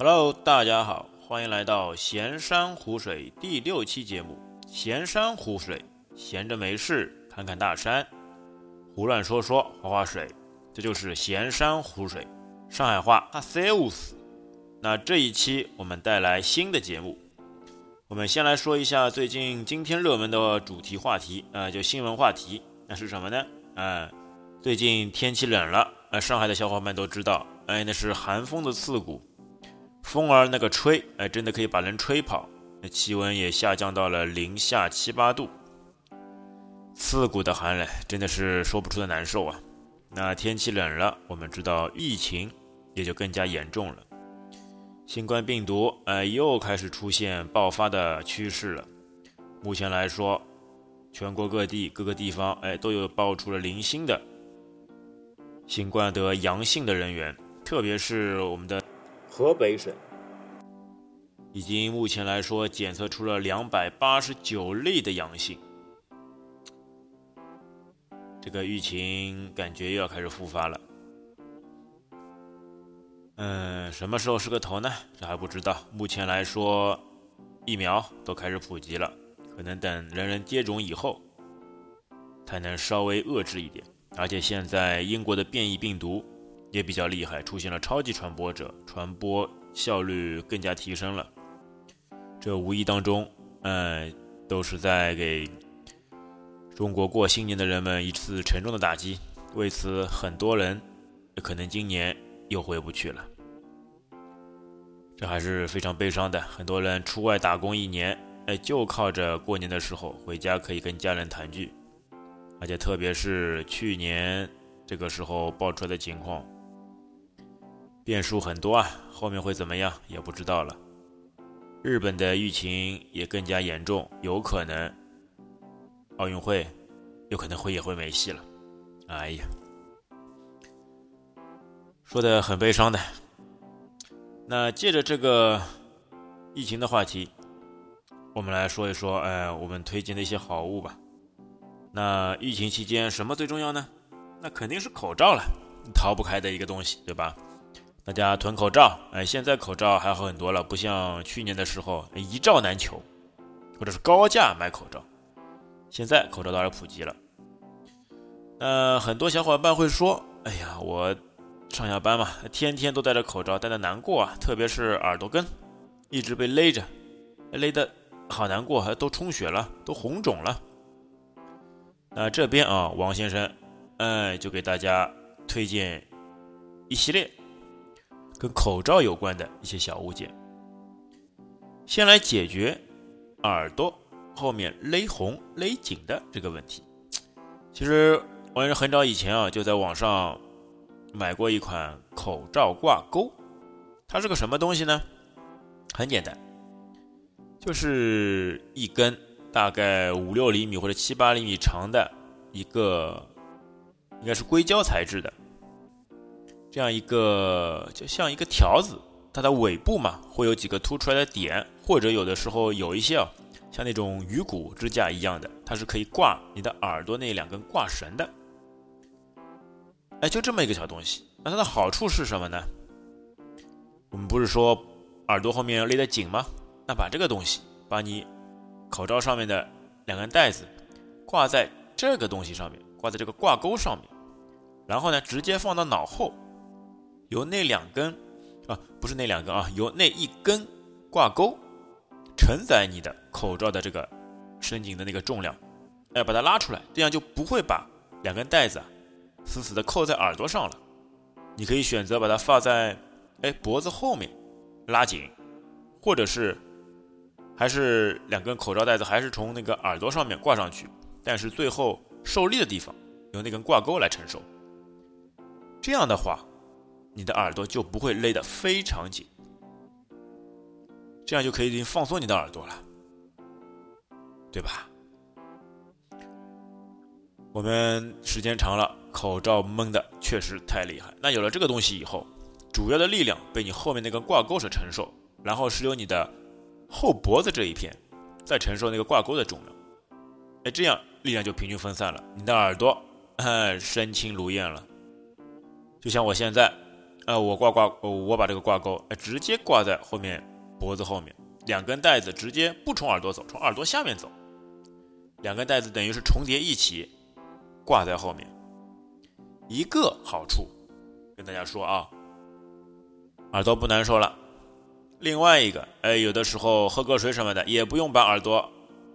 Hello，大家好，欢迎来到闲山湖水第六期节目。闲山湖水，闲着没事看看大山，胡乱说说划划水，这就是闲山湖水。上海话阿塞乌斯。那这一期我们带来新的节目，我们先来说一下最近今天热门的主题话题，呃，就新闻话题，那是什么呢？呃，最近天气冷了，呃，上海的小伙伴都知道，哎，那是寒风的刺骨。风儿那个吹，哎，真的可以把人吹跑。那气温也下降到了零下七八度，刺骨的寒冷，真的是说不出的难受啊。那天气冷了，我们知道疫情也就更加严重了。新冠病毒，哎，又开始出现爆发的趋势了。目前来说，全国各地各个地方，哎，都有爆出了零星的新冠得阳性的人员，特别是我们的。河北省已经目前来说检测出了两百八十九例的阳性，这个疫情感觉又要开始复发了。嗯，什么时候是个头呢？这还不知道。目前来说，疫苗都开始普及了，可能等人人接种以后，才能稍微遏制一点。而且现在英国的变异病毒。也比较厉害，出现了超级传播者，传播效率更加提升了。这无意当中，嗯，都是在给中国过新年的人们一次沉重的打击。为此，很多人可能今年又回不去了。这还是非常悲伤的。很多人出外打工一年，哎，就靠着过年的时候回家可以跟家人团聚。而且，特别是去年这个时候爆出来的情况。变数很多啊，后面会怎么样也不知道了。日本的疫情也更加严重，有可能奥运会有可能会也会没戏了。哎呀，说的很悲伤的。那借着这个疫情的话题，我们来说一说，哎，我们推荐的一些好物吧。那疫情期间什么最重要呢？那肯定是口罩了，逃不开的一个东西，对吧？大家囤口罩，哎，现在口罩还好很多了，不像去年的时候一罩难求，或者是高价买口罩。现在口罩倒是普及了。呃，很多小伙伴会说：“哎呀，我上下班嘛，天天都戴着口罩，戴的难过啊，特别是耳朵根，一直被勒着，勒的好难过，还都充血了，都红肿了。”那这边啊，王先生，哎，就给大家推荐一系列。跟口罩有关的一些小物件，先来解决耳朵后面勒红勒紧的这个问题。其实我也是很早以前啊，就在网上买过一款口罩挂钩。它是个什么东西呢？很简单，就是一根大概五六厘米或者七八厘米长的一个，应该是硅胶材质的。这样一个就像一个条子，它的尾部嘛会有几个凸出来的点，或者有的时候有一些啊，像那种鱼骨支架一样的，它是可以挂你的耳朵那两根挂绳的。哎，就这么一个小东西，那它的好处是什么呢？我们不是说耳朵后面要勒得紧吗？那把这个东西，把你口罩上面的两根带子挂在这个东西上面，挂在这个挂钩上面，然后呢，直接放到脑后。由那两根，啊，不是那两根啊，由那一根挂钩承载你的口罩的这个伸紧的那个重量，哎，把它拉出来，这样就不会把两根带子死死的扣在耳朵上了。你可以选择把它放在哎脖子后面拉紧，或者是还是两根口罩带子还是从那个耳朵上面挂上去，但是最后受力的地方由那根挂钩来承受。这样的话。你的耳朵就不会勒得非常紧，这样就可以放松你的耳朵了，对吧？我们时间长了，口罩闷的确实太厉害。那有了这个东西以后，主要的力量被你后面那根挂钩所承受，然后是由你的后脖子这一片再承受那个挂钩的重量，哎，这样力量就平均分散了，你的耳朵，哎，身轻如燕了。就像我现在。呃，我挂挂，我把这个挂钩直接挂在后面脖子后面，两根带子直接不从耳朵走，从耳朵下面走，两根带子等于是重叠一起挂在后面。一个好处跟大家说啊，耳朵不难受了。另外一个，哎，有的时候喝个水什么的，也不用把耳朵，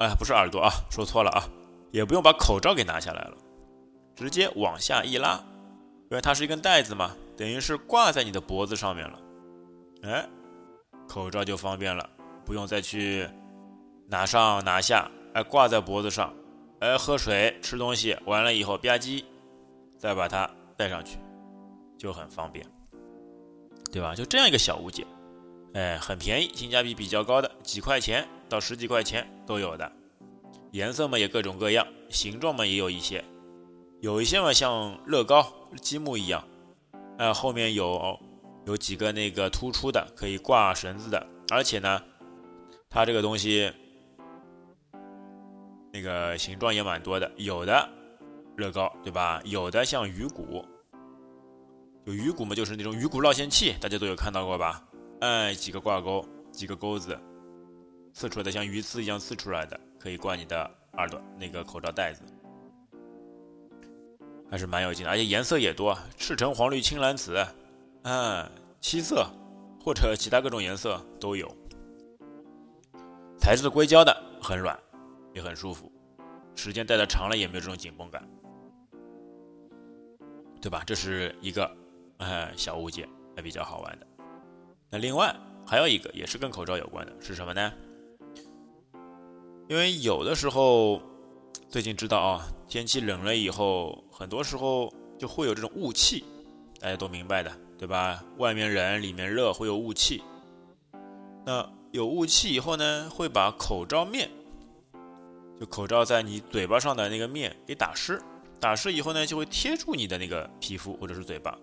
哎，不是耳朵啊，说错了啊，也不用把口罩给拿下来了，直接往下一拉，因为它是一根带子嘛，等于是挂在你的脖子上面了，哎，口罩就方便了，不用再去拿上拿下，哎，挂在脖子上，哎，喝水吃东西完了以后吧唧，再把它戴上去，就很方便，对吧？就这样一个小物件。哎，很便宜，性价比比较高的，几块钱到十几块钱都有的，颜色嘛也各种各样，形状嘛也有一些，有一些嘛像乐高积木一样，哎，后面有有几个那个突出的可以挂绳子的，而且呢，它这个东西那个形状也蛮多的，有的乐高对吧？有的像鱼骨，有鱼骨嘛，就是那种鱼骨绕线器，大家都有看到过吧？哎，几个挂钩，几个钩子，刺出来的像鱼刺一样刺出来的，可以挂你的耳朵那个口罩带子，还是蛮有劲的，而且颜色也多，赤橙黄绿青蓝紫，嗯，七色或者其他各种颜色都有。材质硅胶的，很软，也很舒服，时间戴的长了也没有这种紧绷感，对吧？这是一个哎小物件，还比较好玩的。那另外还有一个也是跟口罩有关的，是什么呢？因为有的时候最近知道啊，天气冷了以后，很多时候就会有这种雾气，大家都明白的，对吧？外面冷，里面热，会有雾气。那有雾气以后呢，会把口罩面，就口罩在你嘴巴上的那个面给打湿，打湿以后呢，就会贴住你的那个皮肤或者是嘴巴。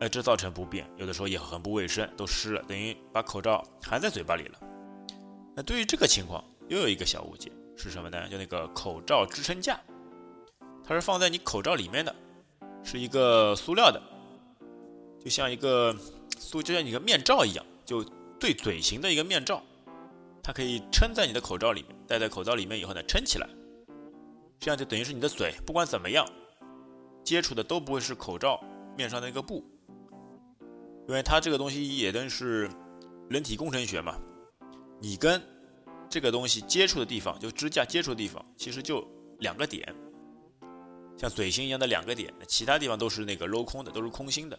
哎，这造成不便，有的时候也很不卫生，都湿了，等于把口罩含在嘴巴里了。那对于这个情况，又有一个小误解是什么呢？就那个口罩支撑架，它是放在你口罩里面的，是一个塑料的，就像一个塑，就像一个面罩一样，就对嘴型的一个面罩，它可以撑在你的口罩里面，戴在口罩里面以后呢，撑起来，这样就等于是你的嘴不管怎么样接触的都不会是口罩面上的一个布。因为它这个东西也都是人体工程学嘛，你跟这个东西接触的地方，就支架接触的地方，其实就两个点，像嘴型一样的两个点，其他地方都是那个镂空的，都是空心的，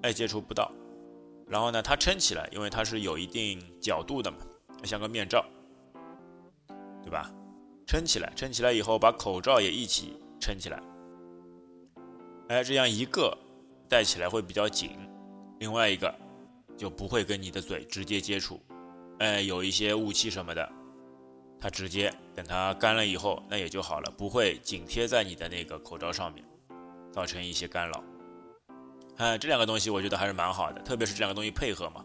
哎，接触不到。然后呢，它撑起来，因为它是有一定角度的嘛，像个面罩，对吧？撑起来，撑起来以后，把口罩也一起撑起来，哎，这样一个。戴起来会比较紧，另外一个就不会跟你的嘴直接接触，哎，有一些雾气什么的，它直接等它干了以后，那也就好了，不会紧贴在你的那个口罩上面，造成一些干扰。哎，这两个东西我觉得还是蛮好的，特别是这两个东西配合嘛，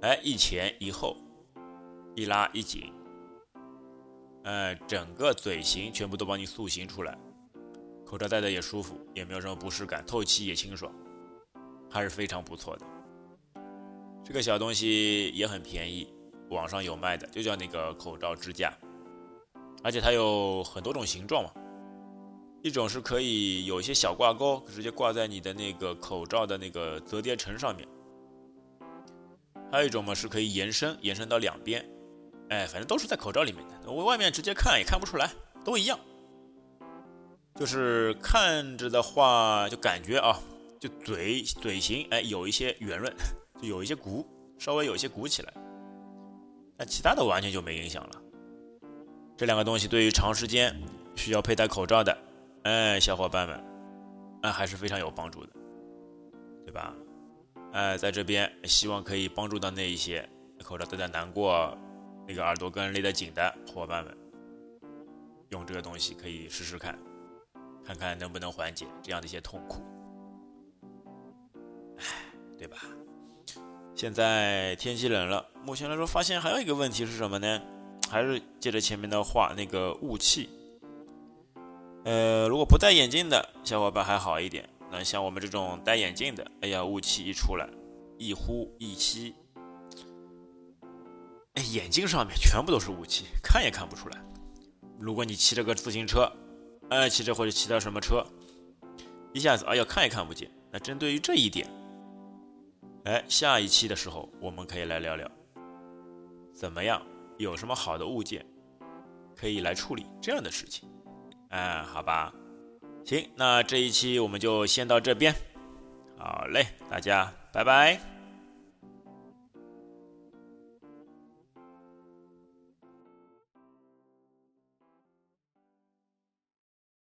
哎，一前一后，一拉一紧，哎，整个嘴型全部都帮你塑形出来。口罩戴的也舒服，也没有什么不适感，透气也清爽，还是非常不错的。这个小东西也很便宜，网上有卖的，就叫那个口罩支架，而且它有很多种形状嘛。一种是可以有一些小挂钩，直接挂在你的那个口罩的那个折叠层上面；还有一种嘛是可以延伸，延伸到两边。哎，反正都是在口罩里面的，我外面直接看也看不出来，都一样。就是看着的话，就感觉啊，就嘴嘴型哎有一些圆润，就有一些鼓，稍微有一些鼓起来。那其他的完全就没影响了。这两个东西对于长时间需要佩戴口罩的哎小伙伴们，哎还是非常有帮助的，对吧？哎，在这边希望可以帮助到那一些口罩戴的难过、那个耳朵根勒得紧的伙伴们，用这个东西可以试试看。看看能不能缓解这样的一些痛苦，唉，对吧？现在天气冷了，目前来说发现还有一个问题是什么呢？还是接着前面的话，那个雾气。呃，如果不戴眼镜的小伙伴还好一点，那像我们这种戴眼镜的，哎呀，雾气一出来，一呼一吸，哎，眼镜上面全部都是雾气，看也看不出来。如果你骑着个自行车，哎，骑着或者骑到什么车，一下子，哎呀，看也看不见。那针对于这一点，哎，下一期的时候我们可以来聊聊，怎么样，有什么好的物件可以来处理这样的事情。嗯，好吧。行，那这一期我们就先到这边。好嘞，大家拜拜。